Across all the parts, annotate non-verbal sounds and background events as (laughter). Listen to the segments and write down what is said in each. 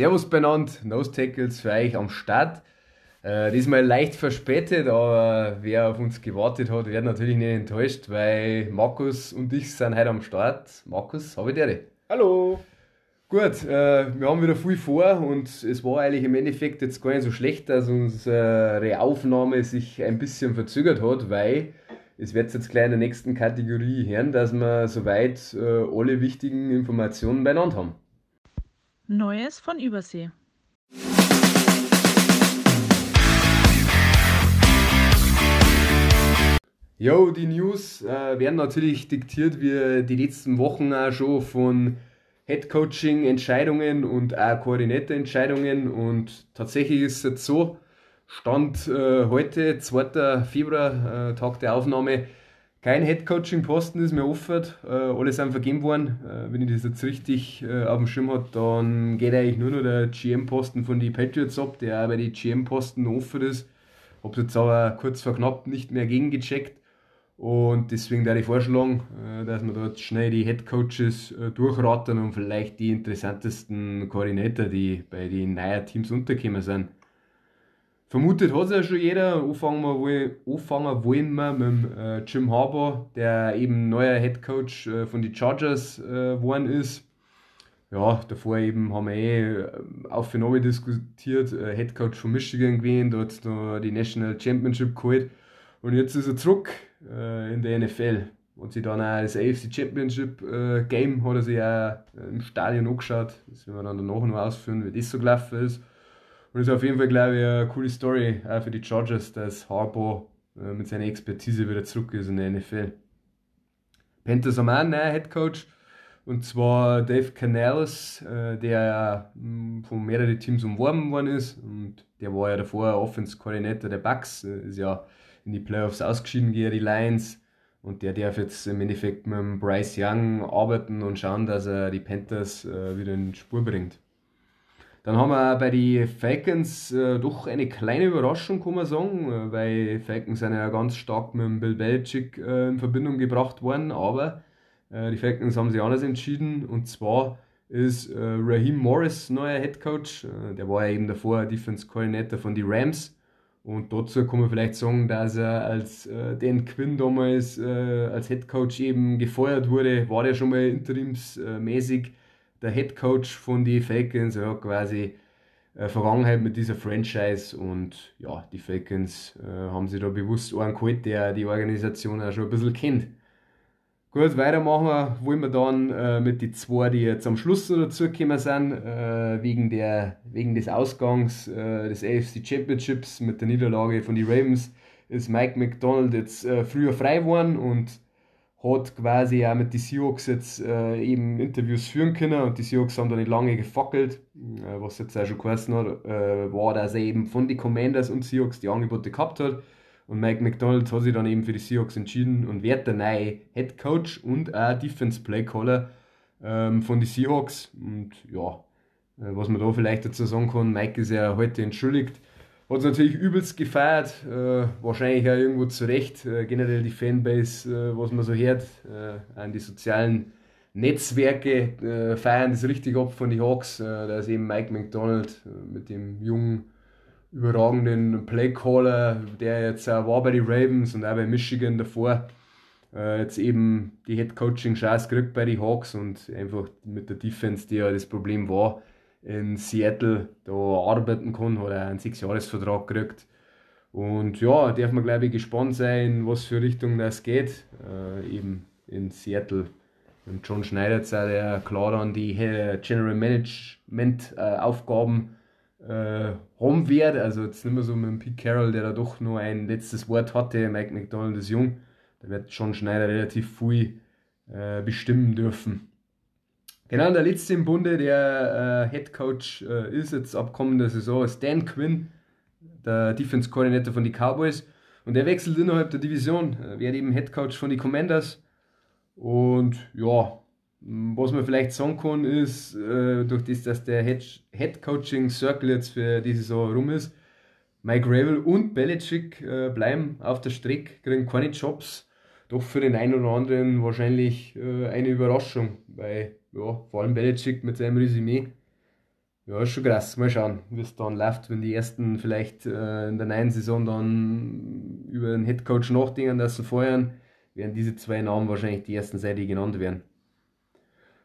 Servus beieinander, Nose Tackles für euch am Start. Äh, diesmal leicht verspätet, aber wer auf uns gewartet hat, wird natürlich nicht enttäuscht, weil Markus und ich sind heute am Start. Markus, habe ich dir. Hallo. Gut, äh, wir haben wieder viel vor und es war eigentlich im Endeffekt jetzt gar nicht so schlecht, dass unsere Aufnahme sich ein bisschen verzögert hat, weil es wird jetzt gleich in der nächsten Kategorie hören, dass wir soweit äh, alle wichtigen Informationen beieinander haben. Neues von Übersee. Jo, die News äh, werden natürlich diktiert wie die letzten Wochen auch schon von Headcoaching-Entscheidungen und auch Koordinatorentscheidungen. Und tatsächlich ist es jetzt so, Stand äh, heute, 2. Februar, äh, Tag der Aufnahme, kein Headcoaching-Posten ist mehr offen, äh, alle sind vergeben worden. Äh, wenn ich das jetzt richtig äh, auf dem Schirm habe, dann geht eigentlich nur noch der GM-Posten von den Patriots ab, der auch bei den GM-Posten offen ist. Habe jetzt aber kurz vor knapp nicht mehr gegengecheckt. Und deswegen werde ich vorschlagen, äh, dass wir dort schnell die Headcoaches äh, durchraten und vielleicht die interessantesten Koordinator, die bei den neuen Teams untergekommen sind, Vermutet hat es ja schon jeder. Anfangen, wir wohl, anfangen wollen wir mit äh, Jim Harbour, der eben neuer Head Coach äh, von den Chargers äh, geworden ist. Ja, davor eben haben wir eh äh, auf und ab diskutiert, äh, Head Coach von Michigan gewesen, dort noch die National Championship geholt. Und jetzt ist er zurück äh, in der NFL. Und sich dann auch das AFC Championship Game hat er sich auch im Stadion angeschaut. Das werden wir dann danach noch ausführen, wie das so gelaufen ist. Und ist auf jeden Fall, glaube ich, eine coole Story auch für die Chargers, dass Harbaugh äh, mit seiner Expertise wieder zurück ist in der NFL. Panthers haben auch einen neuen Headcoach. Und zwar Dave Canales, äh, der hm, von mehreren Teams umworben worden ist. Und der war ja davor Offense-Koordinator der Bucks, äh, ist ja in die Playoffs ausgeschieden gegen die Lions. Und der darf jetzt im Endeffekt mit Bryce Young arbeiten und schauen, dass er die Panthers wieder in Spur bringt. Dann haben wir bei den Falcons äh, doch eine kleine Überraschung, kann man sagen, äh, weil Falcons sind ja ganz stark mit dem Bill Belichick äh, in Verbindung gebracht worden, aber äh, die Falcons haben sich anders entschieden. Und zwar ist äh, Raheem Morris neuer Head Coach, äh, der war ja eben davor Defense Coordinator von den Rams. Und dazu kann man vielleicht sagen, dass er als Dan Quinn damals als Head Coach eben gefeuert wurde, war der schon mal interimsmäßig der Head Coach von den Falcons, er hat quasi äh, Vergangenheit mit dieser Franchise und ja, die Falcons äh, haben sich da bewusst einen geholt, der die Organisation auch schon ein bisschen kennt. Gut, weitermachen wollen wir dann äh, mit den zwei, die jetzt am Schluss noch dazugekommen sind, äh, wegen, der, wegen des Ausgangs äh, des AFC Championships mit der Niederlage von den Ravens ist Mike McDonald jetzt äh, früher frei geworden und hat quasi auch mit den Seahawks jetzt äh, eben Interviews führen können und die Seahawks haben da nicht lange gefackelt, äh, was jetzt auch schon geheißen hat, äh, war, dass er eben von den Commanders und Seahawks die Angebote gehabt hat. Und Mike McDonald hat sich dann eben für die Seahawks entschieden und wird der neue Head Coach und auch Defense Play Caller ähm, von den Seahawks. Und ja, äh, was man da vielleicht dazu sagen kann, Mike ist ja heute entschuldigt, hat es natürlich übelst gefeiert, äh, wahrscheinlich auch irgendwo zurecht. Äh, generell die Fanbase, äh, was man so hört, äh, an die sozialen Netzwerke äh, feiern das richtig ab von den Hawks. Äh, da ist eben Mike McDonald mit dem jungen, überragenden Playcaller, der jetzt auch war bei den Ravens und auch bei Michigan davor. jetzt eben die Head Coaching Chance gekriegt bei den Hawks und einfach mit der Defense, die ja das Problem war, in Seattle da arbeiten kann, hat er einen Sechsjahresvertrag gekriegt. Und ja, darf man glaube ich gespannt sein, was für Richtung das geht. Äh, eben in Seattle. Und John Schneider auch, der klar dann die General Management äh, Aufgaben äh, haben wird. Also jetzt nicht mehr so mit dem Pete Carroll, der da doch nur ein letztes Wort hatte. Mike McDonald ist jung. Da wird John Schneider relativ viel äh, bestimmen dürfen. Genau, der letzte im Bunde, der äh, Head Coach äh, ist jetzt ab kommender Saison, ist Dan Quinn, der Defense Coordinator von den Cowboys. Und der wechselt innerhalb der Division, äh, wird eben Head Coach von den Commanders. Und ja, was man vielleicht sagen kann, ist, äh, durch das, dass der Head, Head Coaching Circle jetzt für die Saison rum ist, Mike Ravel und Belichick äh, bleiben auf der Strecke, kriegen keine Jobs. Doch für den einen oder anderen wahrscheinlich äh, eine Überraschung, weil ja, vor allem Belichick mit seinem Resümee. ja, ist schon krass. Mal schauen, wie es dann läuft, wenn die ersten vielleicht äh, in der neuen Saison dann über den Headcoach nachdenken, sie feuern, werden diese zwei Namen wahrscheinlich die ersten sein, die genannt werden.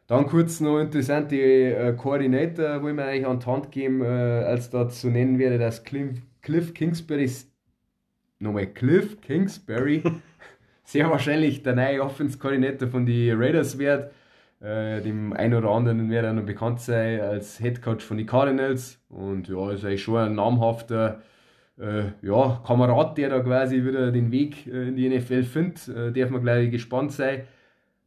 Dann kurz noch interessante äh, Koordinator, wo ich mir eigentlich an die Hand geben, äh, als da zu nennen wäre, dass Cliff, Cliff Kingsbury, nochmal Cliff Kingsbury, (laughs) sehr wahrscheinlich der neue Offense-Koordinator von den Raiders wird. Äh, dem einen oder anderen wird er noch bekannt sein als Head Coach von den Cardinals. Und ja, ist eigentlich schon ein namhafter äh, ja, Kamerad, der da quasi wieder den Weg äh, in die NFL findet. Äh, darf man gleich gespannt sein.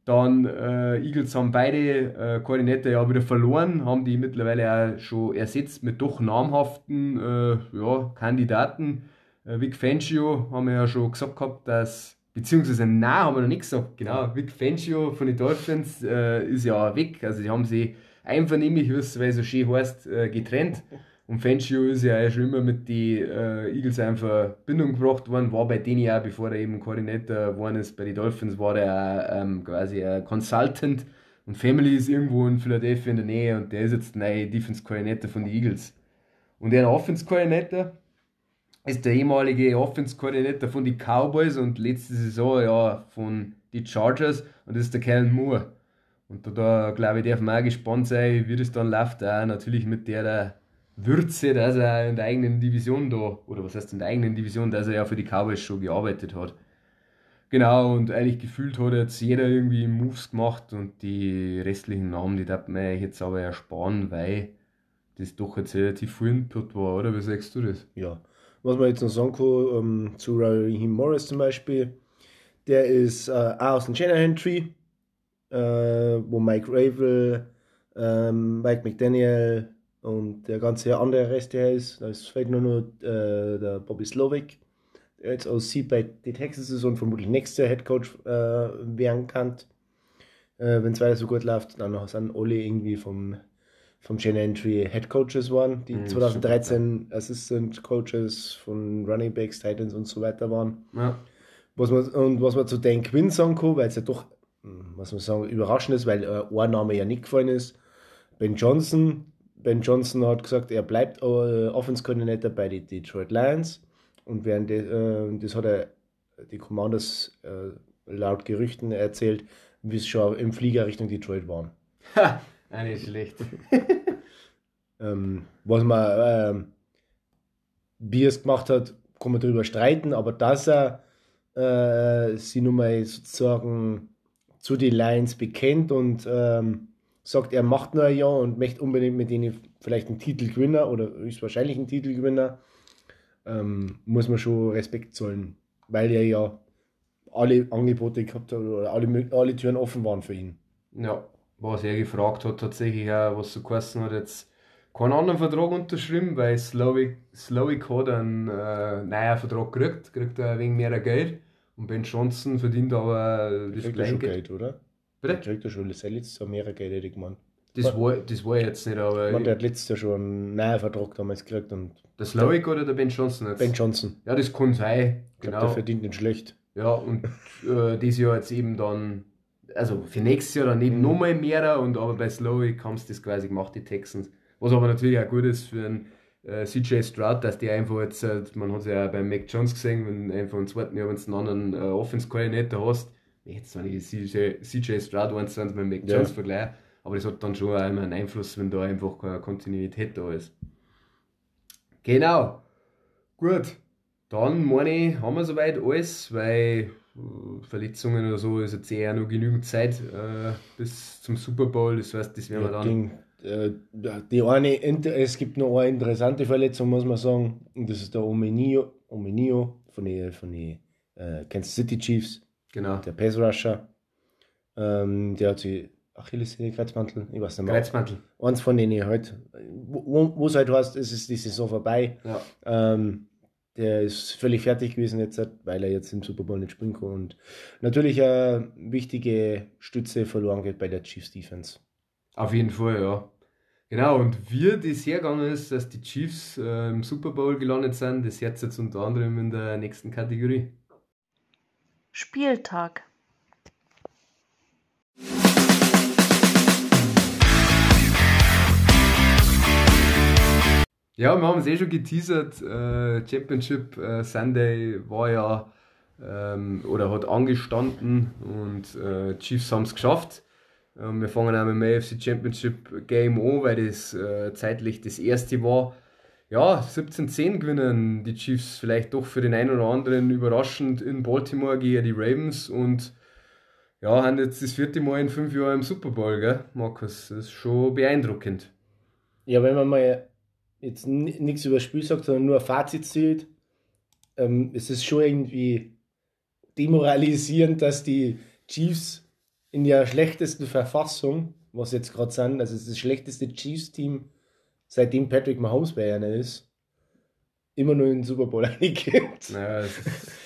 Dann äh, Eagles haben beide äh, Koordinator ja wieder verloren, haben die mittlerweile auch schon ersetzt mit doch namhaften äh, ja, Kandidaten. Vic Fangio haben wir ja schon gesagt gehabt, dass beziehungsweise nein, haben wir noch nicht gesagt, genau, Vic Fangio von den Dolphins äh, ist ja weg, also die haben sie einvernehmlich, wie es so schön heißt, äh, getrennt. Und Fangio ist ja schon immer mit den äh, Eagles in Verbindung gebracht worden, war bei denen ja, bevor er eben Koordinator geworden ist, bei den Dolphins war er ähm, quasi ein Consultant. Und Family ist irgendwo in Philadelphia in der Nähe und der ist jetzt der neue Defense Coordinator von den Eagles. Und der Offense Coordinator, ist der ehemalige Offense-Koordinator von den Cowboys und letzte Saison ja von den Chargers und das ist der Kellen Moore. Und da, da glaube ich, darf man auch gespannt sein, wie das dann läuft, auch natürlich mit der Würze, dass er in der eigenen Division da, oder was heißt in der eigenen Division, dass er ja für die Cowboys schon gearbeitet hat. Genau, und eigentlich gefühlt hat jetzt jeder irgendwie Moves gemacht und die restlichen Namen, die darf man jetzt aber ersparen, weil das doch jetzt relativ viel Input war, oder? Wie sagst du das? Ja, was man jetzt noch sagen kann, ähm, zu Raheem Morris zum Beispiel, der ist äh, auch aus dem Shanahan Tree, äh, wo Mike Ravel, ähm, Mike McDaniel und der ganze andere Rest der ist. Da vielleicht nur noch äh, der Bobby Slovic, der jetzt aus aussieht bei den Texas ist und vermutlich nächster Head Coach äh, werden kann. Äh, Wenn es weiter so gut läuft, dann sind alle irgendwie vom vom Chain Entry Head Coaches waren, die mhm, 2013 super. Assistant Coaches von Running Backs, Titans und so weiter waren. Ja. Was man, und was man zu Dan Quinn sagen kann, weil es ja doch, was man sagen, überraschend ist, weil äh, ein Name ja nicht gefallen ist. Ben Johnson. Ben Johnson hat gesagt, er bleibt äh, Offense Coordinator bei den Detroit Lions. Und während de, äh, das hat er die Commanders äh, laut Gerüchten erzählt, wie es schon im Flieger Richtung Detroit waren. (laughs) Ah, nicht schlecht. (laughs) ähm, was man ähm, Biers gemacht hat, kann man darüber streiten, aber dass er äh, sie nun mal sozusagen zu den Lions bekennt und ähm, sagt, er macht nur ein Jahr und möchte unbedingt mit denen vielleicht einen Titel gewinnen oder höchstwahrscheinlich einen Titel gewinnen, ähm, muss man schon Respekt zollen, weil er ja alle Angebote gehabt hat oder alle, alle Türen offen waren für ihn. Ja, was er gefragt hat, tatsächlich auch, was so geheißen hat, jetzt keinen anderen Vertrag unterschrieben, weil Slowick, Slowick hat einen äh, neuen Vertrag gekriegt, kriegt er wegen mehr Geld. Und Ben Johnson verdient aber das gleiche Geld. Geld, oder? Bitte? Der kriegt er schon sein letztes Jahr mehr Geld, hätte ich gemeint. Das war, das war jetzt nicht, aber. Man, der hat letztes Jahr schon einen neuen Vertrag damals gekriegt. Und der Slowick oder der Ben Johnson jetzt? Ben Johnson. Ja, das kann sein. Ich genau. Glaub, der verdient nicht schlecht. Ja, und äh, dieses Jahr jetzt eben dann also für nächstes Jahr dann eben mhm. nochmal mehr und aber bei Slowick haben sie das quasi gemacht, die Texans. Was aber natürlich auch gut ist für einen äh, CJ Stroud, dass die einfach jetzt, äh, man hat es ja bei Mac Jones gesehen, wenn einfach im zweiten Jahr, wenn du einen anderen äh, Offense-Koordinator hast, jetzt wenn ich CJ, CJ Stroud eins mit Mac Jones ja. vergleiche, aber das hat dann schon auch immer einen Einfluss, wenn da einfach keine Kontinuität da ist. Genau. Gut. Dann meine ich, haben wir soweit alles, weil Verletzungen oder so ist jetzt eher noch genügend Zeit äh, bis zum Super Bowl. Das heißt, das werden wir dann. Die, äh, die eine, es gibt noch eine interessante Verletzung, muss man sagen, und das ist der Omenio, Omenio von den von die, äh, Kansas City Chiefs. Genau. Der Pass Rusher. Ähm, der hat sich Achillessehne, Kreuzmantel, ich weiß nicht mehr. Kreuzmantel. Eins von denen halt, wo es halt heißt, es ist die Saison vorbei. Ja. Ähm, der ist völlig fertig gewesen jetzt, weil er jetzt im Super Bowl nicht spielen kann. Und natürlich eine wichtige Stütze verloren geht bei der Chiefs Defense. Auf jeden Fall, ja. Genau, und wie das hergegangen ist, dass die Chiefs äh, im Super Bowl gelandet sind, das jetzt jetzt unter anderem in der nächsten Kategorie. Spieltag. Ja, wir haben es eh schon geteasert. Äh, Championship äh, Sunday war ja ähm, oder hat angestanden und äh, Chiefs haben es geschafft. Ähm, wir fangen auch mit dem AFC Championship Game an, weil das äh, zeitlich das erste war. Ja, 17-10 gewinnen die Chiefs vielleicht doch für den einen oder anderen überraschend in Baltimore gegen die Ravens und ja, haben jetzt das vierte Mal in fünf Jahren im Super Bowl, gell, Markus? Das ist schon beeindruckend. Ja, wenn man mal jetzt nichts über das Spiel sagt, sondern nur ein Fazit zählt, ähm, es ist schon irgendwie demoralisierend, dass die Chiefs in der schlechtesten Verfassung, was jetzt gerade sind, also das schlechteste Chiefs-Team, seitdem Patrick Mahomes bei einer ist, immer nur in den Super Bowl (laughs) eingeht. Ja, das,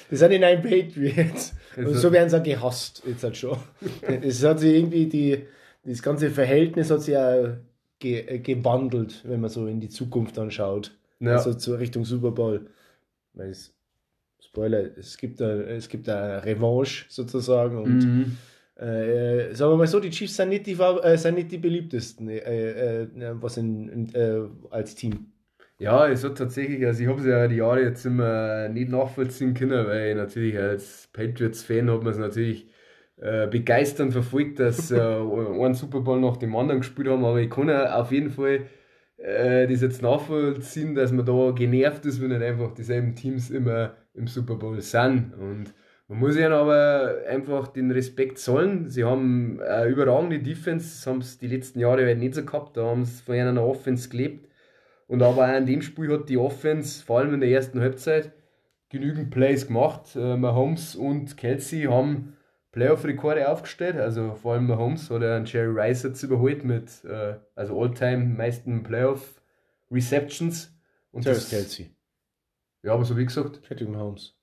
das (laughs) sind in einem Patriots. Und so werden sie auch gehasst, jetzt halt schon. (laughs) Es hat sich irgendwie die, das ganze Verhältnis hat sich ja ge, äh, gewandelt, wenn man so in die Zukunft anschaut. Ja. Also zur Richtung Super Bowl. Es, Spoiler, es gibt eine, es gibt eine Revanche sozusagen und mhm. äh, sagen wir mal so, die Chiefs sind nicht die, äh, sind nicht die beliebtesten äh, äh was in, äh, als Team. Ja, es hat tatsächlich, also ich habe es ja die Jahre jetzt immer nicht nachvollziehen können, weil natürlich als Patriots-Fan hat man es natürlich äh, begeisternd verfolgt, dass äh, (laughs) ein Super Bowl nach dem anderen gespielt haben, aber ich kann ja auf jeden Fall äh, das jetzt nachvollziehen, dass man da genervt ist, wenn nicht einfach dieselben Teams immer im Super Bowl sind. Und man muss ihnen aber einfach den Respekt zollen. Sie haben eine überragende Defense, haben sie die letzten Jahre halt nicht so gehabt, da haben sie von einer Offense gelebt. Und aber auch in dem Spiel hat die Offense, vor allem in der ersten Halbzeit, genügend Plays gemacht. Äh, Mahomes und Kelsey haben Playoff-Rekorde aufgestellt. Also vor allem Mahomes hat einen Jerry Rice jetzt überholt mit äh, also All-Time meisten Playoff-Receptions. Und Travis Kelsey. Ja, aber so wie gesagt. Patrick Mahomes.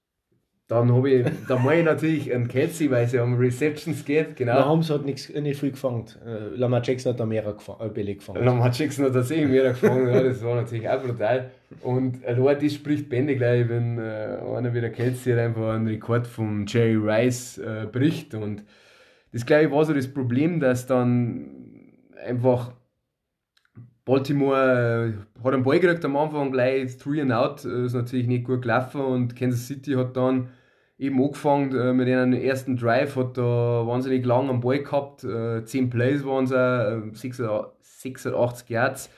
Dann habe ich, da mache ich natürlich einen Kelsey, weil es ja um Receptions geht, genau. Mahomes hat nix, nicht viel gefangen. Äh, Lamar Jackson hat da mehr gefangen, äh, Bälle gefangen. Lamar Jackson hat tatsächlich mehr gefangen, ja, das war natürlich auch brutal. Und äh, das spricht Bände gleich, wenn äh, einer wie der Kelsey einfach einen Rekord von Jerry Rice äh, bricht. Und das, glaube ich, war so das Problem, dass dann einfach Baltimore äh, hat einen Ball gekriegt am Anfang gleich 3 and out, äh, ist natürlich nicht gut gelaufen und Kansas City hat dann eben angefangen äh, mit einem ersten Drive, hat da wahnsinnig lang am Ball gehabt, äh, 10 Plays waren es, äh, 86 Yards.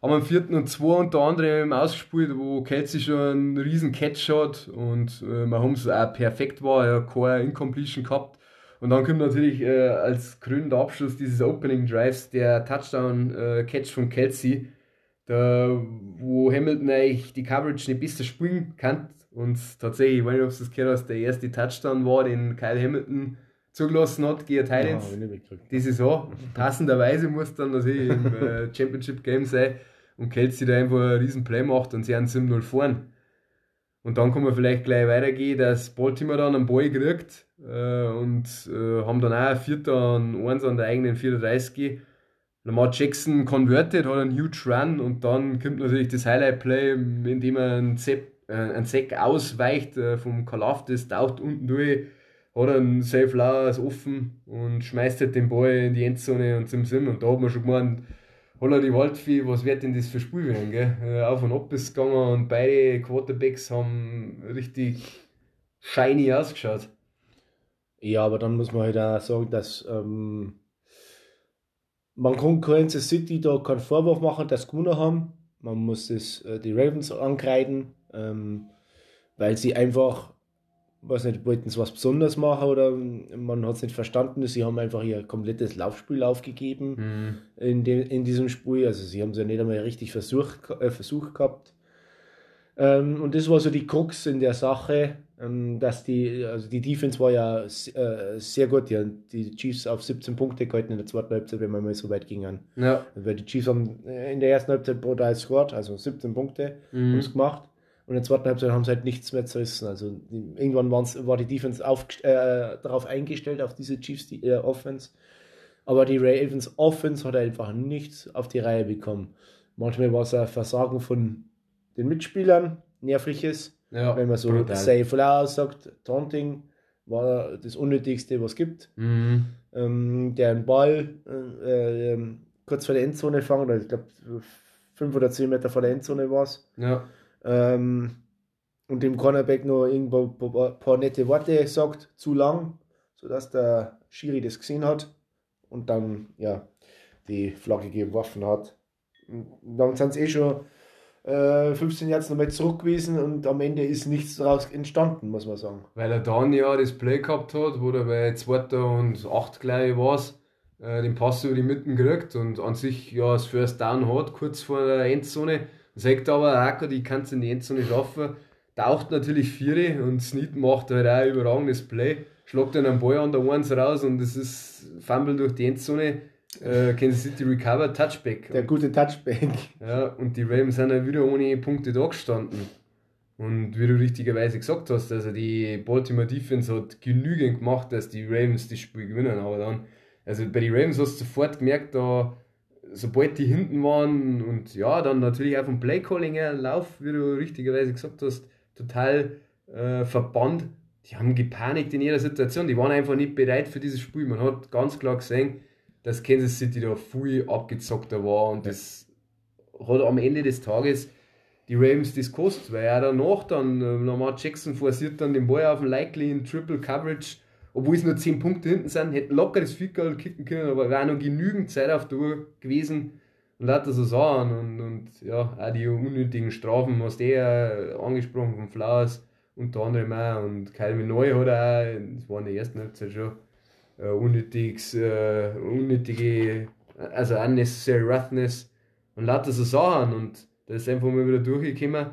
Haben am vierten und zwei unter anderem ausgespielt, wo Kelsey schon einen riesen Catch hat und äh, Mahomes auch perfekt war, er keine Incompletion gehabt. Und dann kommt natürlich äh, als krönender Abschluss dieses Opening Drives der Touchdown-Catch äh, von Kelsey, da, wo Hamilton eigentlich die Coverage nicht besser spielen kann. Und tatsächlich, ich weiß nicht, ob du das gehört hast, der erste Touchdown war, den Kyle Hamilton zugelassen hat gegen Titans. Ja, die Saison. Passenderweise muss dann natürlich im äh, Championship Game sein und Kelsey da einfach einen riesen Play macht und sie haben 7-0 vorn. Und dann kann man vielleicht gleich weitergehen, dass Baltimore dann einen Ball kriegt äh, und äh, haben dann auch ein Vierter und eins an der eigenen 34. Lamar Jackson converted, hat einen huge Run und dann kommt natürlich das Highlight-Play, in dem er einen, Sepp, äh, einen Sack ausweicht äh, vom Kalaftis, taucht unten durch, hat einen Safe Flowers offen und schmeißt halt den Ball in die Endzone und zum Sim. Und da hat man schon gemeint, Holla die Waldvieh, was wird denn das für Spiel werden, gell? Äh, auf und ab ist gegangen und beide Quarterbacks haben richtig shiny ausgeschaut. Ja, aber dann muss man halt auch sagen, dass ähm, man kann Kansas City da keinen Vorwurf machen, dass sie gewonnen haben. Man muss das, äh, die Ravens ankreiden, ähm, weil sie einfach weiß nicht, wollten sie was Besonderes machen oder man hat es nicht verstanden. Sie haben einfach ihr komplettes Laufspiel aufgegeben mhm. in, de, in diesem Spiel. Also sie haben es ja nicht einmal richtig versucht, äh, versucht gehabt. Ähm, und das war so die Krux in der Sache, ähm, dass die, also die Defense war ja äh, sehr gut. Die, die Chiefs auf 17 Punkte gehalten in der zweiten Halbzeit, wenn wir mal so weit gingen. Ja. Weil die Chiefs haben äh, in der ersten Halbzeit brutal scored, also 17 Punkte mhm. gemacht. Und in der zweiten Halbzeit haben sie halt nichts mehr zerrissen. Also irgendwann war die Defense auf, äh, darauf eingestellt, auf diese Chiefs die, äh, Offense. Aber die Ravens Offense hat einfach nichts auf die Reihe bekommen. Manchmal war es ein Versagen von den Mitspielern, nervliches. Ja, wenn man so brutal. safe loud sagt, Taunting war das Unnötigste, was es gibt. Mhm. Ähm, der einen Ball äh, äh, kurz vor der Endzone fangen, oder ich glaube 5 oder 10 Meter vor der Endzone war es. Ja. Ähm, und dem Cornerback noch irgendwo ein paar, nette Worte sagt, zu lang, sodass der Schiri das gesehen hat und dann ja die Flagge geworfen hat. Und dann sind sie eh schon äh, 15 Jahre nochmal zurück gewesen und am Ende ist nichts daraus entstanden, muss man sagen. Weil er dann ja das Play gehabt hat, wo er bei 2. und 8 glaube ich war äh, den Pass über die Mitten gekriegt und an sich ja das First Down hat, kurz vor der Endzone. Sagt aber, Acker, die kannst in die Endzone schaffen. Taucht natürlich Viere und Snead macht halt auch ein überragendes Play. Schlagt dann einen Ball an der Ones raus und es ist Fumble durch die Endzone. Äh, Kansas City Recover, Touchback. Der gute Touchback. Ja, und die Ravens sind ja wieder ohne Punkte da gestanden. Und wie du richtigerweise gesagt hast, also die Baltimore Defense hat genügend gemacht, dass die Ravens das Spiel gewinnen. Aber dann, also bei den Ravens hast du sofort gemerkt, da, sobald die hinten waren und ja, dann natürlich auch vom Playcalling her, Lauf, wie du richtigerweise gesagt hast, total äh, verbannt. Die haben gepanikt in ihrer Situation, die waren einfach nicht bereit für dieses Spiel. Man hat ganz klar gesehen, dass Kansas City da viel abgezockter war und das hat am Ende des Tages die Ravens das gekostet, weil er danach dann, äh, Lamar Jackson forciert dann den Ball auf den Likely in Triple Coverage, obwohl es nur 10 Punkte hinten sind, hätten locker das Goal kicken können, aber wäre noch genügend Zeit auf der Uhr gewesen. Und das so sagen und, und ja, auch die unnötigen Strafen, was der angesprochen von Flowers unter anderem auch. Und Calvin Neu hat auch, das war in der ersten Halbzeit schon, äh, unnötiges, äh, unnötige, also unnecessary roughness. Und lauter so Sachen und da ist einfach mal wieder durchgekommen,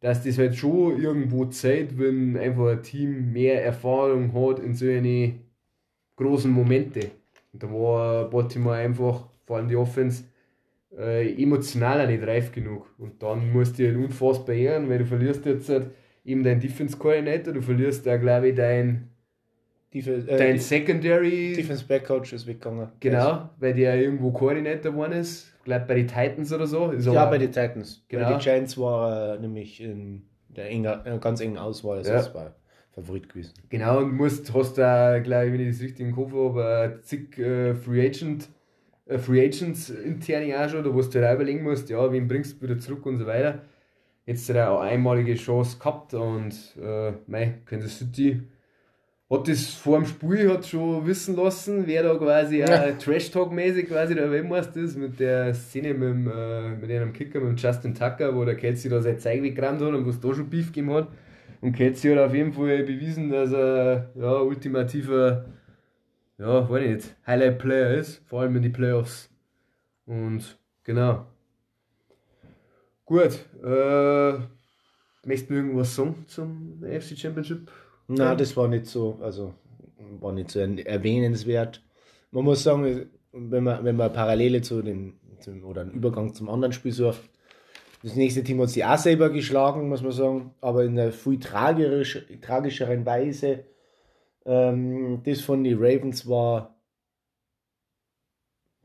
dass das halt schon irgendwo Zeit, wenn einfach ein Team mehr Erfahrung hat in so eine großen Momente. Und da war Baltimore einfach, vor allem die Offense, äh, emotional auch nicht reif genug. Und dann musst du halt unfassbar ehren, weil du verlierst jetzt halt eben dein Defense Coordinator, du verlierst da glaube ich dein Defense, äh, Dein Secondary, Defense Back Coach ist weggegangen. genau, weil der irgendwo Koordinator geworden ist. Glaube bei den Titans oder so. Ist Ja, bei den Titans. Genau. Bei den Giants war er nämlich in der enger, einer ganz engen Auswahl. Also Ja. das war Favorit gewesen. Genau, und musst, hast da, glaube ich, wenn ich das richtig im Kopf habe, zig äh, Free Agent, äh, Free Agents intern auch schon, da wo du dir überlegen musst, ja, wen bringst du wieder zurück und so weiter. Jetzt hat er auch einmalige Chance gehabt und äh, mei, Kansas City hat das vor dem Spiel hat schon wissen lassen, wer da quasi Ja. Trash-Talk-mäßig quasi der Weltmeister ist, mit der Szene mit, dem, äh, mit einem Kicker, mit dem Justin Tucker, wo der Kelsey da sein Zeug weggerammt hat und wo es da schon Beef gegeben hat. Und Kelsey hat auf jeden Fall bewiesen, dass er ja, ultimativer, ja, weiß ich nicht, Highlight-Player ist, vor allem in die Playoffs. Und genau. Gut, äh, möchtest du irgendwas sagen zum AFC Championship? Na, das war nicht so, also war nicht so erwähnenswert. Man muss sagen, wenn man, wenn man Parallele zu dem, zum, oder einen Übergang zum anderen Spiel sucht, das nächste Team hat sich auch selber geschlagen, muss man sagen, aber in einer viel tragisch, tragischeren Weise. Ähm, das von den Ravens war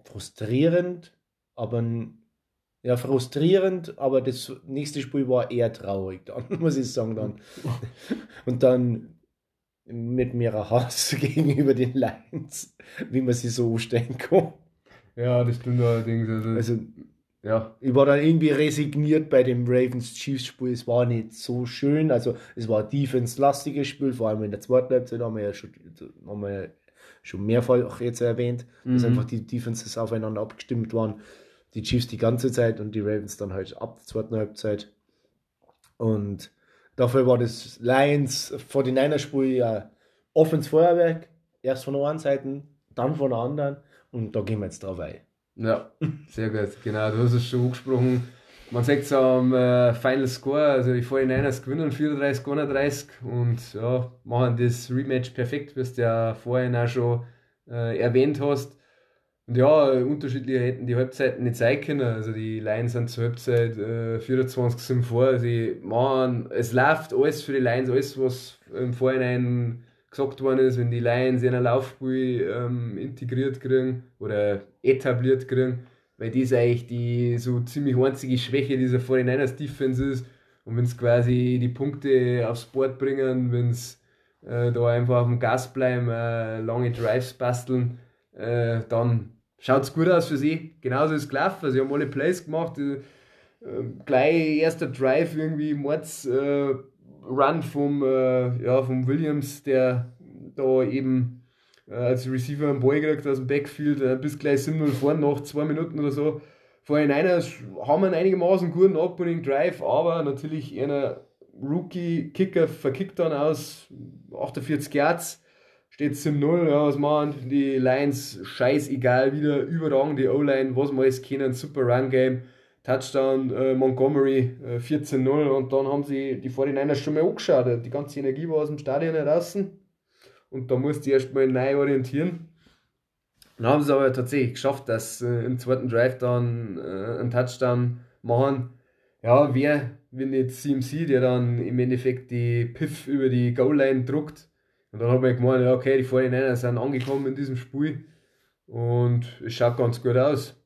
frustrierend, aber ja, frustrierend, aber das nächste Spiel war eher traurig, dann (laughs) muss ich sagen dann. (laughs) Und dann mit mir Hass (laughs) gegenüber den Lions, wie man sie so stellen kann. Ja, das stimmt allerdings. Also, Also ja, ich war dann irgendwie resigniert bei dem Ravens Chiefs Spiel. Es war nicht so schön. Also es war ein defense-lastiges Spiel, vor allem in der zweiten Halbzeit haben wir ja schon, haben wir schon mehrfach jetzt erwähnt, dass Mhm. einfach die Defenses aufeinander abgestimmt waren. Die Chiefs die ganze Zeit und die Ravens dann halt ab der zweiten Halbzeit. Und dafür war das Lions 49er Spiel ja offens Feuerwerk. Erst von der einen Seite, dann von der anderen. Und da gehen wir jetzt drauf ein. ja, sehr gut. Genau, du hast es schon angesprochen. Man sagt es am äh, Final Score, also die 49ers gewinnen 34, 31 und ja, machen das Rematch perfekt, wie du ja vorhin auch schon äh, erwähnt hast. Und ja, unterschiedliche hätten die Halbzeiten nicht sein können. Also die Lions sind zur Halbzeit äh, 24 sind vor. Sie machen, es läuft alles für die Lions, alles was im Vorhinein gesagt worden ist, wenn die Lions in ein Laufspiel ähm, integriert kriegen oder etabliert kriegen, weil das eigentlich die so ziemlich einzige Schwäche dieser 49ers Defense ist. Und wenn es quasi die Punkte aufs Board bringen, wenn es äh, da einfach auf dem Gas bleiben, äh, lange Drives basteln, äh, dann schaut es gut aus für sie. Genauso ist es gelaufen. Sie haben alle Plays gemacht. Äh, gleich erster Drive irgendwie Mords äh, Run vom, äh, ja, vom Williams, der da eben äh, als Receiver einen Ball gekriegt aus dem Backfield, äh, bis gleich 7-0 vorne nach zwei Minuten oder so. Vorhin einer haben einen einigermaßen guten Opening Drive, aber natürlich einer Rookie-Kicker verkickt dann aus 48 Yards, steht 7-0, ja, was machen die Lions, scheißegal, wieder überragend die O-Line, was wir alles kennen, super Run-Game, Touchdown äh, Montgomery äh, 14-0 und dann haben sie die 49ers schon mal angeschaut, die ganze Energie war aus dem Stadion draußen und da musste ich erstmal neu orientieren. Dann haben sie aber tatsächlich geschafft, dass äh, im zweiten Drive dann äh, einen Touchdown machen. Ja, wer, wenn nicht CMC, der dann im Endeffekt die Piff über die Goal-Line druckt. Und dann hat man gemeint, ja, okay, die 49ers sind angekommen in diesem Spiel und es schaut ganz gut aus.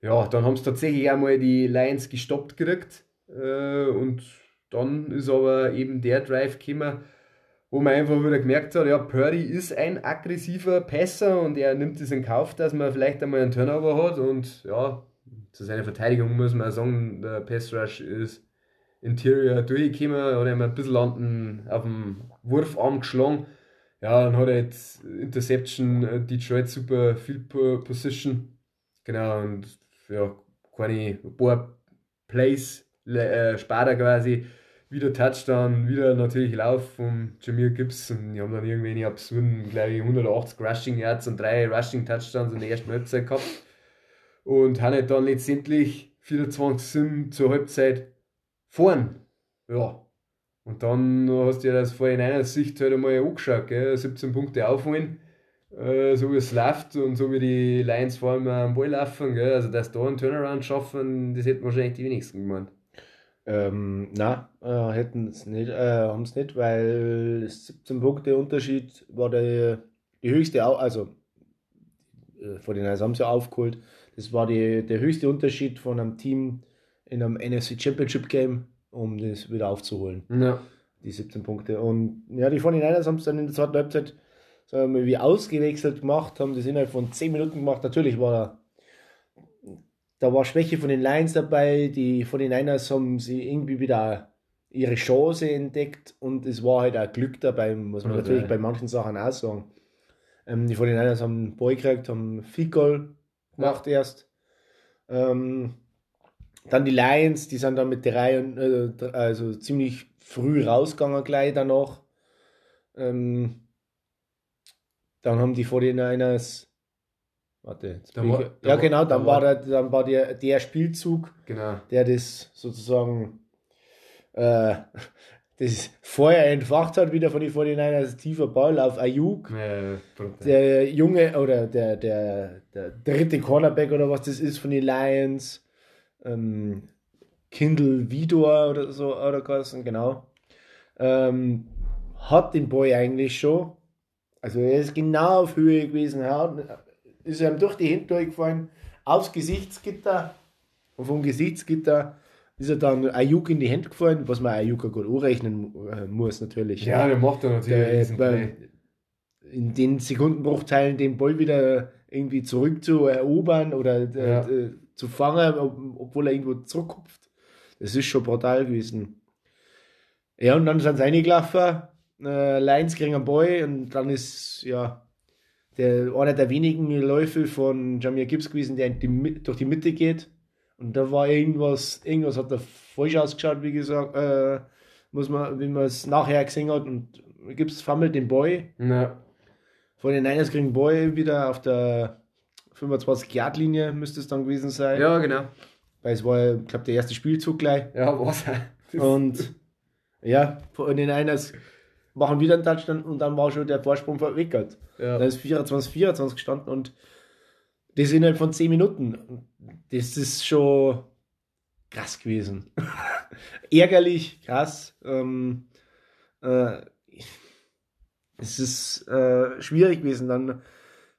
Ja, dann haben sie tatsächlich einmal die Lions gestoppt gekriegt äh, und dann ist aber eben der Drive gekommen, wo man einfach wieder gemerkt hat, ja, Purdy ist ein aggressiver Passer und er nimmt es in Kauf, dass man vielleicht einmal einen Turnover hat und ja, zu seiner Verteidigung muss man sagen, der Pass Rush ist Interior durchgekommen, hat er ein bisschen auf dem Wurfarm geschlagen. Ja, dann hat er jetzt Interception, äh, Detroit super Field Position. Genau, und ja, keine, ein paar Plays äh, später quasi wieder Touchdown, wieder natürlich Lauf von Jameer Gibson. Die haben dann irgendwie eine absurden, glaube ich, 180 Rushing Yards und drei Rushing Touchdowns in der ersten Halbzeit gehabt. Und haben dann letztendlich 24 Sim zur Halbzeit vorn. Ja. Und dann hast du ja das vorhin einer Sicht halt einmal angeschaut, gell? 17 Punkte aufholen, äh, so wie es läuft und so wie die Lions vor allem am Ball laufen, gell? also dass da einen Turnaround schaffen, das hätten wahrscheinlich die wenigsten gemeint. Ähm, na, äh, hätten es nicht, äh, haben es nicht, weil 17 Punkte Unterschied war der, die höchste, also äh, vor den haben sie aufgeholt. Das war die, der höchste Unterschied von einem Team in einem NFC Championship Game, um das wieder aufzuholen. Ja. Die 17 Punkte. Und ja, die 49ers haben es dann in der zweiten Halbzeit sagen wir, wie ausgewechselt gemacht, haben das innerhalb von 10 Minuten gemacht. Natürlich war da da war Schwäche von den Lions dabei, die von den Niners haben sie irgendwie wieder ihre Chance entdeckt und es war halt auch Glück dabei, muss man okay. natürlich bei manchen Sachen auch sagen. Ähm, die von den Niners haben einen Ball gekriegt, haben viel Goal gemacht ja. erst. Ähm, dann die Lions, die sind dann mit drei, äh, also ziemlich früh rausgegangen gleich danach. Ähm, dann haben die 49ers Warte, war, ja, genau, dann war, der, dann war der, der Spielzug, genau. der das sozusagen äh, (laughs) das Feuer entfacht hat, wieder von den 49ers, tiefer Ball auf Ayuk. Ja, der Junge oder der, der, der dritte Cornerback oder was das ist von den Lions. Ähm, Kindle Vidor oder so, oder Carsten, genau. Ähm, hat den Boy eigentlich schon. Also er ist genau auf Höhe gewesen, ist ihm durch die Hände durchgefallen, aufs Gesichtsgitter und vom Gesichtsgitter ist er dann Ayuk in die Hände gefallen, was man Ayuk gut anrechnen äh, muss natürlich. Ja, der macht dann natürlich der, in den Sekundenbruchteilen den Ball wieder irgendwie zurück zu erobern oder äh, ja. Zu fangen, obwohl er irgendwo zurückkupft. Das ist schon brutal gewesen. Ja, und dann sind sie reingelaufen, äh, Lions kriegen einen Ball und dann ist, ja, der, einer der wenigen Läufe von Jamir Gibbs gewesen, der die, durch die Mitte geht. Und da war irgendwas, irgendwas hat da falsch ausgeschaut, wie gesagt, äh, muss man, wie man es nachher gesehen hat. Und Gibbs fummelt den Boy. Ja. Von den Niners kriegen Boy wieder auf der 25-Yard-Linie, müsste es dann gewesen sein. Ja, genau. Weil es war, ich glaube, der erste Spielzug gleich. Ja, was? (laughs) Und ja, von den Niners machen wieder einen Touchdown und dann war schon der Vorsprung verwickelt. Ja. Da ist 24, 24 gestanden und das innerhalb von 10 Minuten. Das ist schon krass gewesen. (laughs) Ärgerlich, krass. Ähm, äh, es ist äh, schwierig gewesen. Dann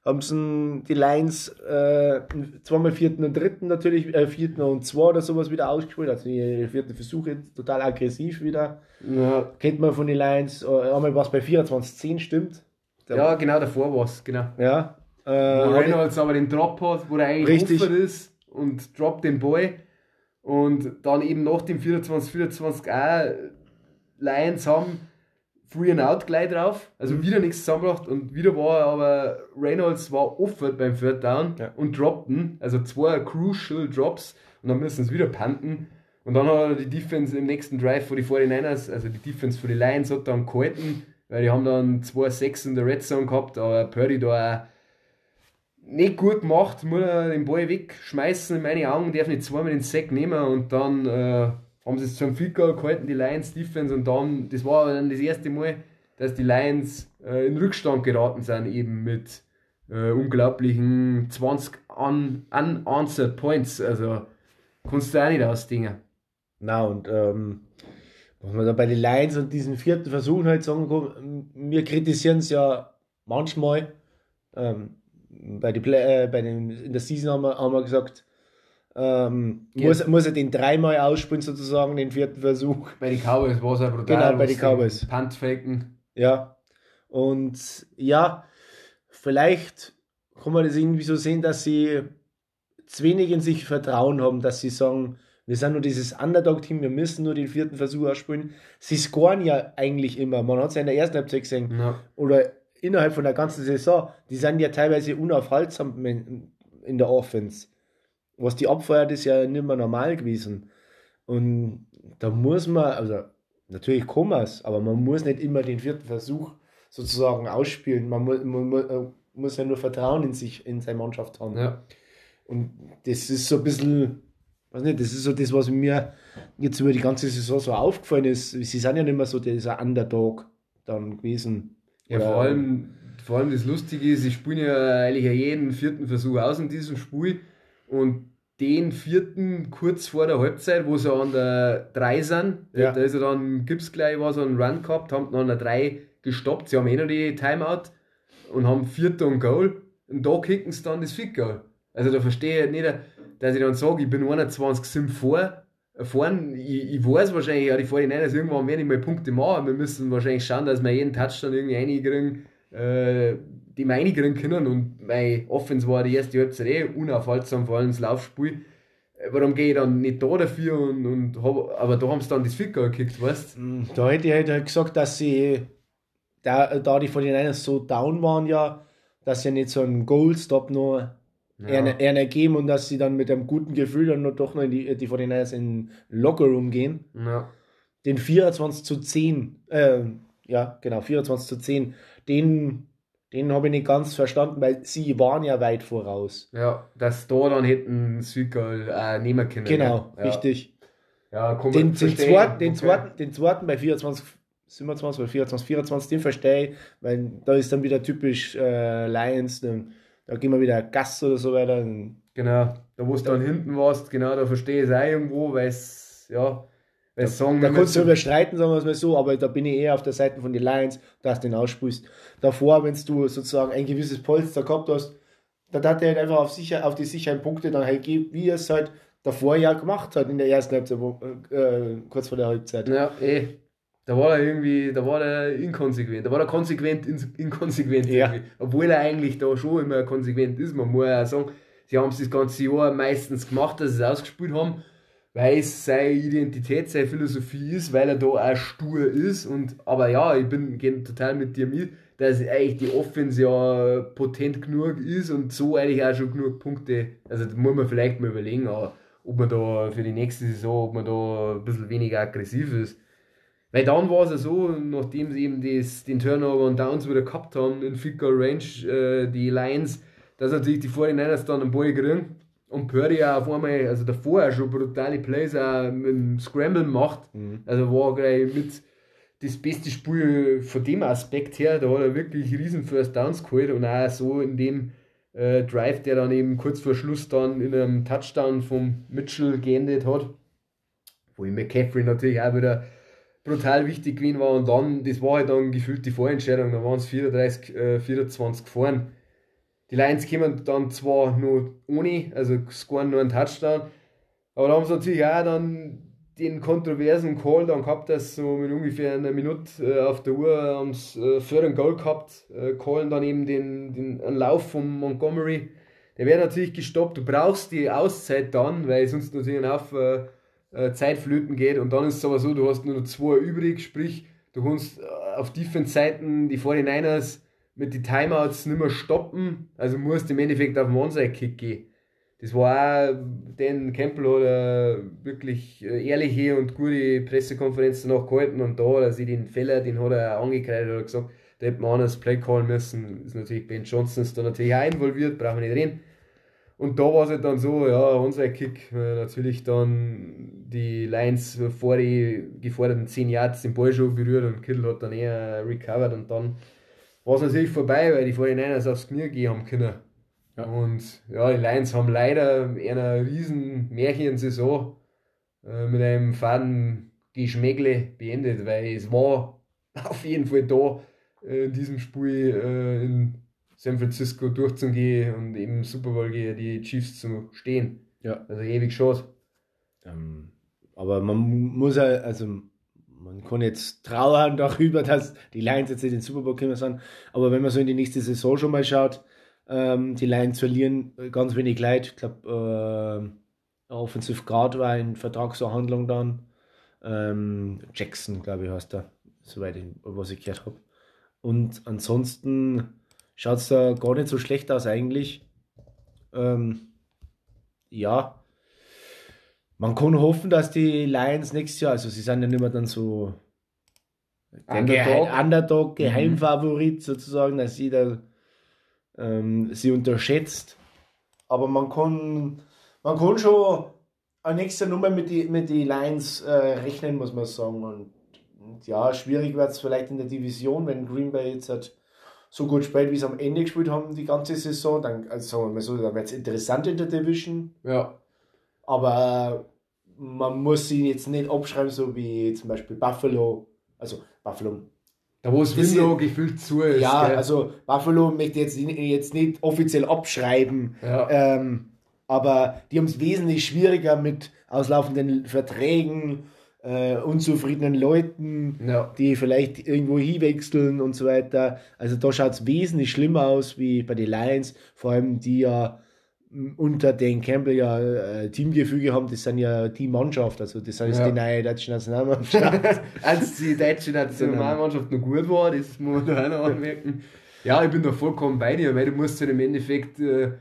haben sie die Lions äh, zweimal vierten und dritten natürlich, äh, vierten und zwei oder sowas wieder ausgespielt. Also die vierten Versuche total aggressiv wieder. Ja. Kennt man von den Lions. Äh, einmal was bei 24-10 stimmt. Der ja, genau, davor war es, genau. Ja. Äh, wo Reynolds aber den Drop hat, wo er eigentlich richtig. offen ist und droppt den Ball. Und dann eben nach dem 24-24 auch Lions haben Free and Out gleich drauf, also mhm. wieder nichts zusammengebracht und wieder war aber Reynolds war offen beim Third Down ja. und droppten, also zwei crucial Drops und dann müssen sie wieder panten. Und dann hat er die Defense im nächsten Drive für die 49ers, also die Defense für die Lions, hat dann gehalten, weil die haben dann 2-6 in der Red Zone gehabt, aber Purdy da nicht gut gemacht, muss er den Ball wegschmeißen, in meine Augen, darf nicht zweimal den Sack nehmen und dann äh, haben sie es zum Field Goal gehalten, die Lions Defense, und dann, das war dann das erste Mal, dass die Lions äh, in Rückstand geraten sind, eben mit äh, unglaublichen 20 un unanswered Points, also kannst du auch nicht ausdingen. Na und ähm, was man da bei den Lions und diesen vierten Versuchen halt sagen kann, wir kritisieren es ja manchmal, ähm, bei, die Play, äh, bei den, in der Season haben wir, haben wir gesagt, ähm, ja. muss, muss er den dreimal ausspielen, sozusagen, den vierten Versuch. Bei den Cowboys war es ja brutal. Genau, bei den Cowboys. Puntfaken. Ja. Und ja, vielleicht kann man das irgendwie so sehen, dass sie zu wenig in sich Vertrauen haben, dass sie sagen, wir sind nur dieses Underdog-Team, wir müssen nur den vierten Versuch ausspielen. Sie scoren ja eigentlich immer. Man hat es ja in der ersten Halbzeit gesehen. Ja. Oder innerhalb von der ganzen Saison. Die sind ja teilweise unaufhaltsam in der Offense. Was die abfeuert, ist ja nicht mehr normal gewesen. Und da muss man, also natürlich kann man es, aber man muss nicht immer den vierten Versuch sozusagen ausspielen. Man muss, man, man muss ja nur Vertrauen in sich, in seine Mannschaft haben. Ja. Und das ist so ein bisschen weiß nicht, das ist so das, was mir jetzt über die ganze Saison so aufgefallen ist. Sie sind ja nicht mehr so dieser Underdog dann gewesen. Ja, vor allem, vor allem das Lustige ist, sie spielen ja eigentlich jeden vierten Versuch aus in diesem Spiel und den vierten kurz vor der Halbzeit, wo sie an der 3 sind, ja. da ist ja dann, gibt es gleich was, einen Run gehabt, haben dann an der 3 gestoppt, sie haben eh noch die Timeout und haben vierter und Goal und da kicken sie dann das Fick Goal. Also da verstehe ich nicht, dass ich dann sage, ich bin 21 Sim vor, vorn, ich, ich weiß wahrscheinlich, ja, die 49ers irgendwann werden mal Punkte machen. Wir müssen wahrscheinlich schauen, dass wir jeden Touchdown irgendwie reinkriegen, äh, die wir reinkriegen können. Und mein Offense war die erste Halbzeit eh unaufhaltsam, vor allem das Laufspiel. Warum gehe ich dann nicht da dafür und, und hab, aber da haben sie dann das Ficker gekickt, weißt du? Da hätte ich halt gesagt, dass sie, da, da die 49ers so down waren, ja, dass sie nicht so einen Goal-Stop noch ja. eher geben und dass sie dann mit einem guten Gefühl dann noch doch noch in die, die 49ers in Lockerroom gehen. Ja. Den 24 zu 10, äh, ja, genau, 24 zu 10, den, den habe ich nicht ganz verstanden, weil sie waren ja weit voraus. Ja, dass da dann hätten Südgal äh, nehmen können. Genau, ja. richtig. Ja, komm, den, den, zweiten, den, okay. zweiten, den zweiten bei 24 27 oder 24, 24, den verstehe ich, weil da ist dann wieder typisch äh, Lions, dann da gehen wir wieder Gas oder so weiter. Genau, da wo du dann hinten warst, genau, da verstehe ich es auch irgendwo, weil es, ja, sagen Da kannst du darüber streiten, sagen wir es mal so, aber da bin ich eher auf der Seite von den Lions, dass du den ausspielst. Davor, wenn du sozusagen ein gewisses Polster gehabt hast, da hat er halt einfach auf, sicher, auf die sicheren Punkte dann halt gegeben, wie er es halt davor ja gemacht hat in der ersten Halbzeit, wo, äh, kurz vor der Halbzeit. Ja, eh. Da war er irgendwie, da war er inkonsequent, da war er konsequent inkonsequent ja. Obwohl er eigentlich da schon immer konsequent ist. Man muss ja sagen, sie haben es das ganze Jahr meistens gemacht, dass sie es ausgespielt haben, weil es seine Identität, seine Philosophie ist, weil er da auch stur ist. Und, aber ja, ich bin total mit dir mit, dass eigentlich die Offense ja potent genug ist und so eigentlich auch schon genug Punkte. Also da muss man vielleicht mal überlegen, ob man da für die nächste Saison, ob man da ein bisschen weniger aggressiv ist. Weil dann war es ja so, nachdem sie eben das, den Turnover und Downs wieder gehabt haben in Field Range, äh, die Lions, dass natürlich die 49ers dann einen Ball kriegen und Purdy ja auf einmal, also davor schon brutale Plays auch mit dem Scramble macht. Mhm. Also war gleich mit das beste Spiel von dem Aspekt her, da hat er wirklich riesen First Downs geholt und auch so in dem äh, Drive, der dann eben kurz vor Schluss dann in einem Touchdown vom Mitchell geendet hat, wo ich McCaffrey natürlich auch wieder brutal wichtig gewesen war. Und dann, das war halt dann gefühlt die Vorentscheidung, da waren es 34, äh, 24 gefahren. Die Lions kommen dann zwar nur ohne, also scoren nur einen Touchdown, aber da haben sie natürlich auch dann den kontroversen Call dann gehabt, dass so mit ungefähr einer Minute äh, auf der Uhr haben sie äh, für Goal gehabt, äh, callen dann eben den, den einen Lauf von Montgomery, der wird natürlich gestoppt. Du brauchst die Auszeit dann, weil sonst natürlich auf äh, äh, Zeitflöten geht. Und dann ist es aber so, du hast nur noch zwei übrig, sprich, du kannst äh, auf Defense-Seiten die 49ers mit den Timeouts nicht mehr stoppen. Also musst im Endeffekt auf den Onside-Kick gehen. Das war auch, den Campbell hat eine wirklich äh, ehrliche und gute Pressekonferenz danach gehalten und da, also den Fehler, den hat er angekreidet, hat gesagt, da hätte man anders Play callen müssen. Ist natürlich Ben Johnson ist da natürlich auch involviert, brauchen wir nicht reden. Und da war es halt dann so, ja, unser Kick, äh, natürlich dann die Lines vor die geforderten 10 Yards den Ball schon berührt und Kittel hat dann eher recovered und dann war es natürlich vorbei, weil die 49ers aufs Knie gehen haben können. Ja. Und ja, die Lions haben leider eine riesen Märchensaison äh, mit einem faden Geschmäckle beendet, weil es war (laughs) auf jeden Fall da, äh, in diesem Spiel äh, in San Francisco durchzugehen und eben Super Bowl gegen die Chiefs zu stehen. Ja. Also ewig Chance. Ähm, aber man muss ja, also man kann jetzt trauern (laughs) darüber, dass die Lions jetzt in den Super Bowl kommen sind. Aber wenn man so in die nächste Saison schon mal schaut, ähm, die Lions verlieren ganz wenig Leid. Ich glaube, äh, Offensive Guard war in Vertragsverhandlung dann. Ähm, Jackson, glaube ich, heißt er, soweit ich, was ich gehört habe. Und ansonsten schaut es da gar nicht so schlecht aus eigentlich. Ähm, ja, man kann hoffen, dass die Lions nächstes Jahr, also sie sind ja nicht mehr dann so der Underdog, Geheim, Underdog mhm. Geheimfavorit sozusagen, dass jeder ähm, sie unterschätzt. Aber man kann, man kann schon eine nächste Nummer mit den mit die Lions äh, rechnen, muss man sagen. Und, und ja, schwierig wird es vielleicht in der Division, wenn Green Bay jetzt hat so gut spielt, wie sie am Ende gespielt haben, die ganze Saison. Dann, also sagen wir mal so, dann wird es interessant in der Division. Ja. Aber man muss sie jetzt nicht abschreiben, so wie zum Beispiel Buffalo. Also Buffalo. Da wo es Window gefühlt zu ist. Ja, gell? also Buffalo möchte jetzt, jetzt nicht offiziell abschreiben. Ja. Ähm, aber die haben es wesentlich schwieriger mit auslaufenden Verträgen äh, unzufriedenen Leuten, ja. die vielleicht irgendwo hinwechseln und so weiter. Also da schaut es wesentlich schlimmer aus wie bei den Lions, vor allem die ja unter den Campbell ja äh, Teamgefüge haben, das sind ja die Mannschaft, also das ist ja. die neue deutsche Nationalmannschaft. (laughs) Als die deutsche (laughs) Nationalmannschaft noch gut war, das muss man auch noch anmerken. Ja, ich bin da vollkommen bei dir, weil du musst ja im Endeffekt äh,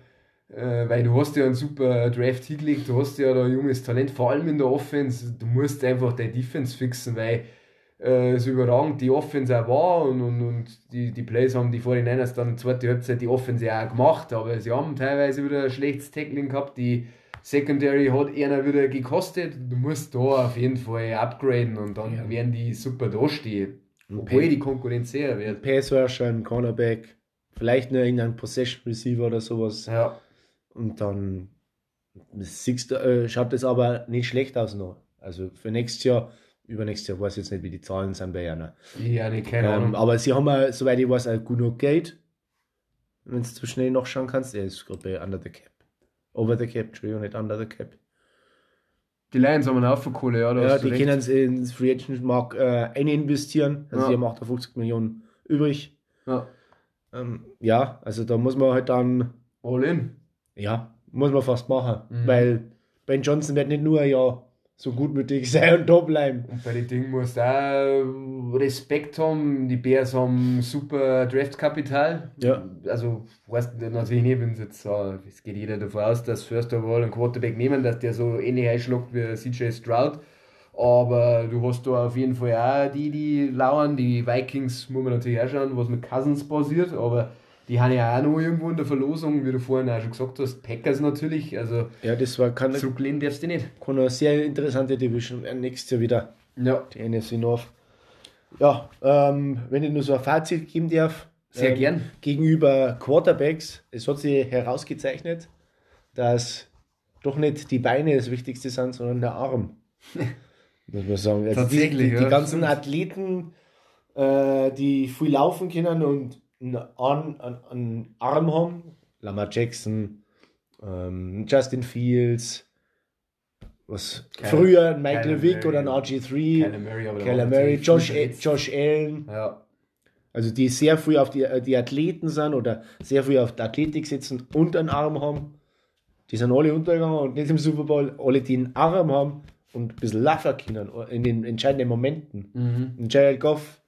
äh, weil du hast ja einen super Draft hingelegt, du hast ja da ein junges Talent, vor allem in der Offense, du musst einfach deine Defense fixen, weil äh, so überragend die Offense auch war und, und, und die, die Plays haben die 49ers dann zweite Halbzeit die Offense auch gemacht, aber sie haben teilweise wieder ein schlechtes Tackling gehabt, die Secondary hat einer wieder gekostet, du musst da auf jeden Fall upgraden und dann ja. werden die super dastehen, obwohl die Konkurrenz sehr wird. Pass Rusher, ein Cornerback, vielleicht nur irgendein Possession Receiver oder sowas. Ja. Und dann siehst äh, schaut das aber nicht schlecht aus noch. Also für nächstes Jahr, übernächstes Jahr weiß ich jetzt nicht, wie die Zahlen sind bei Jana. Ja, nee, keine ähm, Ahnung. Aber sie haben ja, soweit ich weiß, ein genug Geld. Wenn du zu schnell noch schauen kannst, er ist gerade bei Under the Cap. Over the Cap, Entschuldigung, nicht Under the Cap. Die Lions haben einen Haufen Kohle, ja. Ja, die können ins Free Agent Markt äh, investieren. Also ja. sie haben 58 Millionen übrig. Ja. Ähm, ja, also da muss man halt dann. All in. Ja, muss man fast machen. Mhm. Weil Ben Johnson wird nicht nur ja so gutmütig sein und da bleiben. Und bei den Dingen musst du auch Respekt haben. Die Bears haben super Draftkapital. Ja. Also, weißt du natürlich nicht, wenn es jetzt, es geht jeder davon aus, dass First of all einen Quarterback nehmen, dass der so ähnlich einschlägt wie CJ Stroud. Aber du hast da auf jeden Fall auch die, die lauern. Die Vikings muss man natürlich auch schauen, was mit Cousins passiert. Aber die haben ja auch noch irgendwo in der Verlosung, wie du vorhin auch schon gesagt hast, Packers natürlich. Also ja, das war kann zurücklehnen darfst du nicht. Kann eine sehr interessante Division nächstes Jahr wieder. Ja. Die NFC North. Ja, ähm, wenn ich nur so ein Fazit geben darf. Sehr ähm, gern. Gegenüber Quarterbacks, es hat sich herausgezeichnet, dass doch nicht die Beine das Wichtigste sind, sondern der Arm. (laughs) Muss man sagen. Also Tatsächlich. Die, die, die ganzen Athleten, äh, die viel laufen können und einen, Arm, einen Arm haben, Lamar Jackson, ähm, Justin Fields, was Cal früher ein Michael Vick oder ein RG3, Kyler Murray, Josh, Josh Allen. Ja. Also die sehr früh auf die, die Athleten sind oder sehr früh auf die Athletik sitzen und einen Arm haben. Die sind alle untergegangen und nicht im Super Bowl. Alle, die einen Arm haben und ein bisschen laufen können in den entscheidenden Momenten. Mhm. Und Jared Goff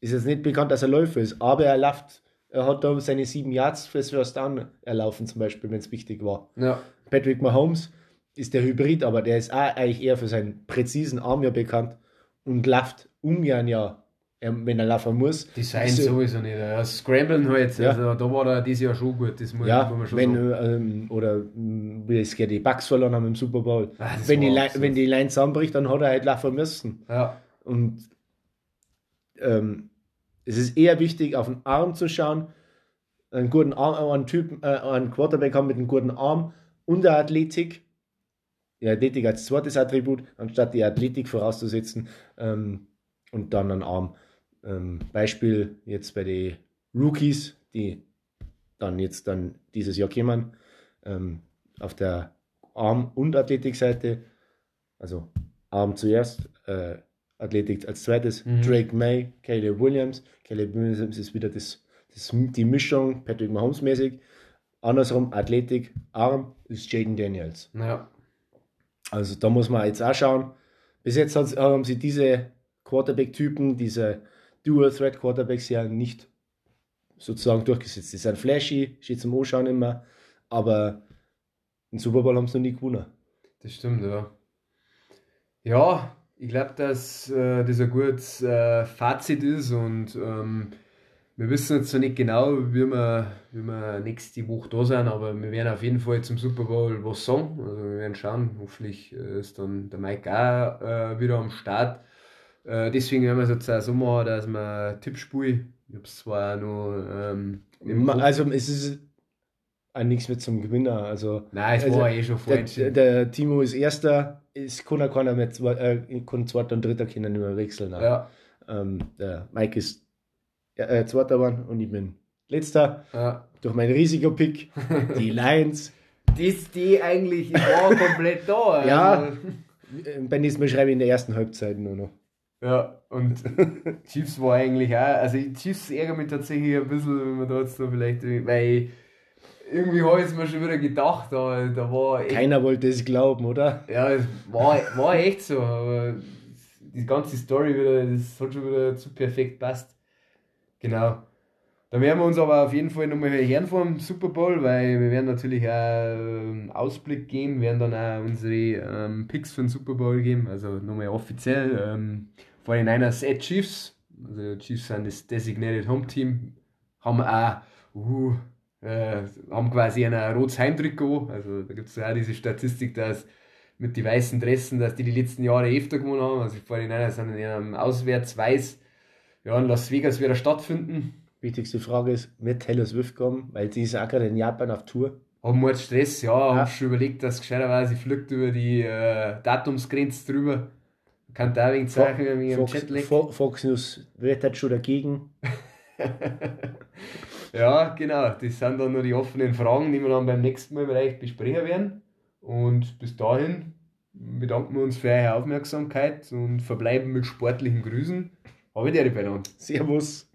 ist jetzt nicht bekannt, dass er Läufer ist, aber er läuft. Er hat da seine sieben Yards fürs First Down erlaufen, zum Beispiel, wenn es wichtig war. Ja. Patrick Mahomes ist der Hybrid, aber der ist auch eigentlich eher für seinen präzisen Arm ja bekannt und läuft ungern ja, er- wenn er laufen muss. Design äh, sowieso nicht. Ja, Scramblen halt, Ja. also da war er dieses Jahr schon gut, das muss, Ja, muss man schon wenn, ähm, oder mh, wie es die Bucks verloren haben im Super Bowl. Das wenn, die Line, wenn die Line zusammenbricht, dann hat er halt laufen müssen. Ja, Und ähm, es ist eher wichtig, auf den Arm zu schauen, einen guten Arm, einen Typen, äh, einen Quarterback haben mit einem guten Arm und der Athletik. Die Athletik als zweites Attribut, anstatt die Athletik vorauszusetzen ähm, und dann einen Arm. Ähm, Beispiel jetzt bei den Rookies, die dann jetzt dann dieses Jahr kommen, ähm, auf der Arm- und Athletikseite, also Arm zuerst, äh, Athletik als zweites, Mhm. Drake May, Caleb Williams. Caleb Williams ist wieder das, das, die Mischung Patrick Mahomes mäßig. Andersrum, Athletik, Arm ist Jaden Daniels. ja. Also da muss man jetzt auch schauen. Bis jetzt hat's- haben sie diese Quarterback-Typen, diese Dual-Threat-Quarterbacks ja nicht sozusagen durchgesetzt. Die sind flashy, steht zum Anschauen immer, aber den Super Bowl haben sie noch nie gewonnen. Das stimmt, ja. Ja, ich glaube, dass äh, das ein gutes äh, Fazit ist und ähm, wir wissen jetzt noch nicht genau, wie wir, wie wir nächste Woche da sind, aber wir werden auf jeden Fall zum Super Bowl was sagen. Also wir werden schauen, hoffentlich äh, ist dann der Mike auch äh, wieder am Start. Äh, deswegen werden wir es jetzt auch so machen, dass wir Tippspiel, ich habe es zwar noch ähm, Also es ist nichts mehr zum Gewinner. Also Nein, es also war eh schon der, falsch. der Timo ist Erster, es kann auch keiner mehr, zwei, äh, kann Zweiter und Dritter können nicht mehr wechseln. auch. Ja, Ähm, der Mike ist äh, Zweiter geworden und ich bin Letzter. ja. Durch meinen Risikopick, die (laughs) Lions. Das, die eigentlich, ich war komplett da. Ja. Also, Beim nächsten Mal schreibe ich in der ersten Halbzeit nur noch. ja, und (laughs) Chiefs war eigentlich auch, also Chiefs ärgert mich tatsächlich ein bisschen, wenn man da jetzt noch vielleicht, weil irgendwie habe ich es mir schon wieder gedacht, aber da war echt, Keiner wollte es glauben, oder? ja, es war, war echt so, aber die ganze Story wieder, das hat schon wieder zu perfekt passt. Genau. Da werden wir uns aber auf jeden Fall nochmal hören vom Super Bowl, weil wir werden natürlich auch einen Ausblick geben, werden dann auch unsere ähm, Picks für den Super Bowl geben, also nochmal offiziell. Ähm, 49ers at Chiefs, also Chiefs sind das Designated Home Team, haben auch, uh, äh, haben quasi ein rotes Heimtrikot, also da gibt es ja auch diese Statistik, dass mit den weißen Dressen, dass die die letzten Jahre öfter gewonnen haben, also die 49ers sind in ihrem Auswärts-Weiß, ja, in Las Vegas wieder stattfinden. Wichtigste Frage ist, wird Taylor Swift kommen? Weil sie ist auch gerade in Japan auf Tour. Haben wir jetzt Stress, ja, Ja. hab schon überlegt, dass gescheiterweise fliegt über die äh, Datumsgrenze drüber. Kann da wegen Zeichen dem Fox, Jetlag. Fo- Fox News wettert schon dagegen. (laughs) Ja, genau. Das sind dann nur die offenen Fragen, die wir dann beim nächsten Mal vielleicht besprechen werden. Und bis dahin bedanken wir uns für eure Aufmerksamkeit und verbleiben mit sportlichen Grüßen. Habe dir, Ballon. Servus.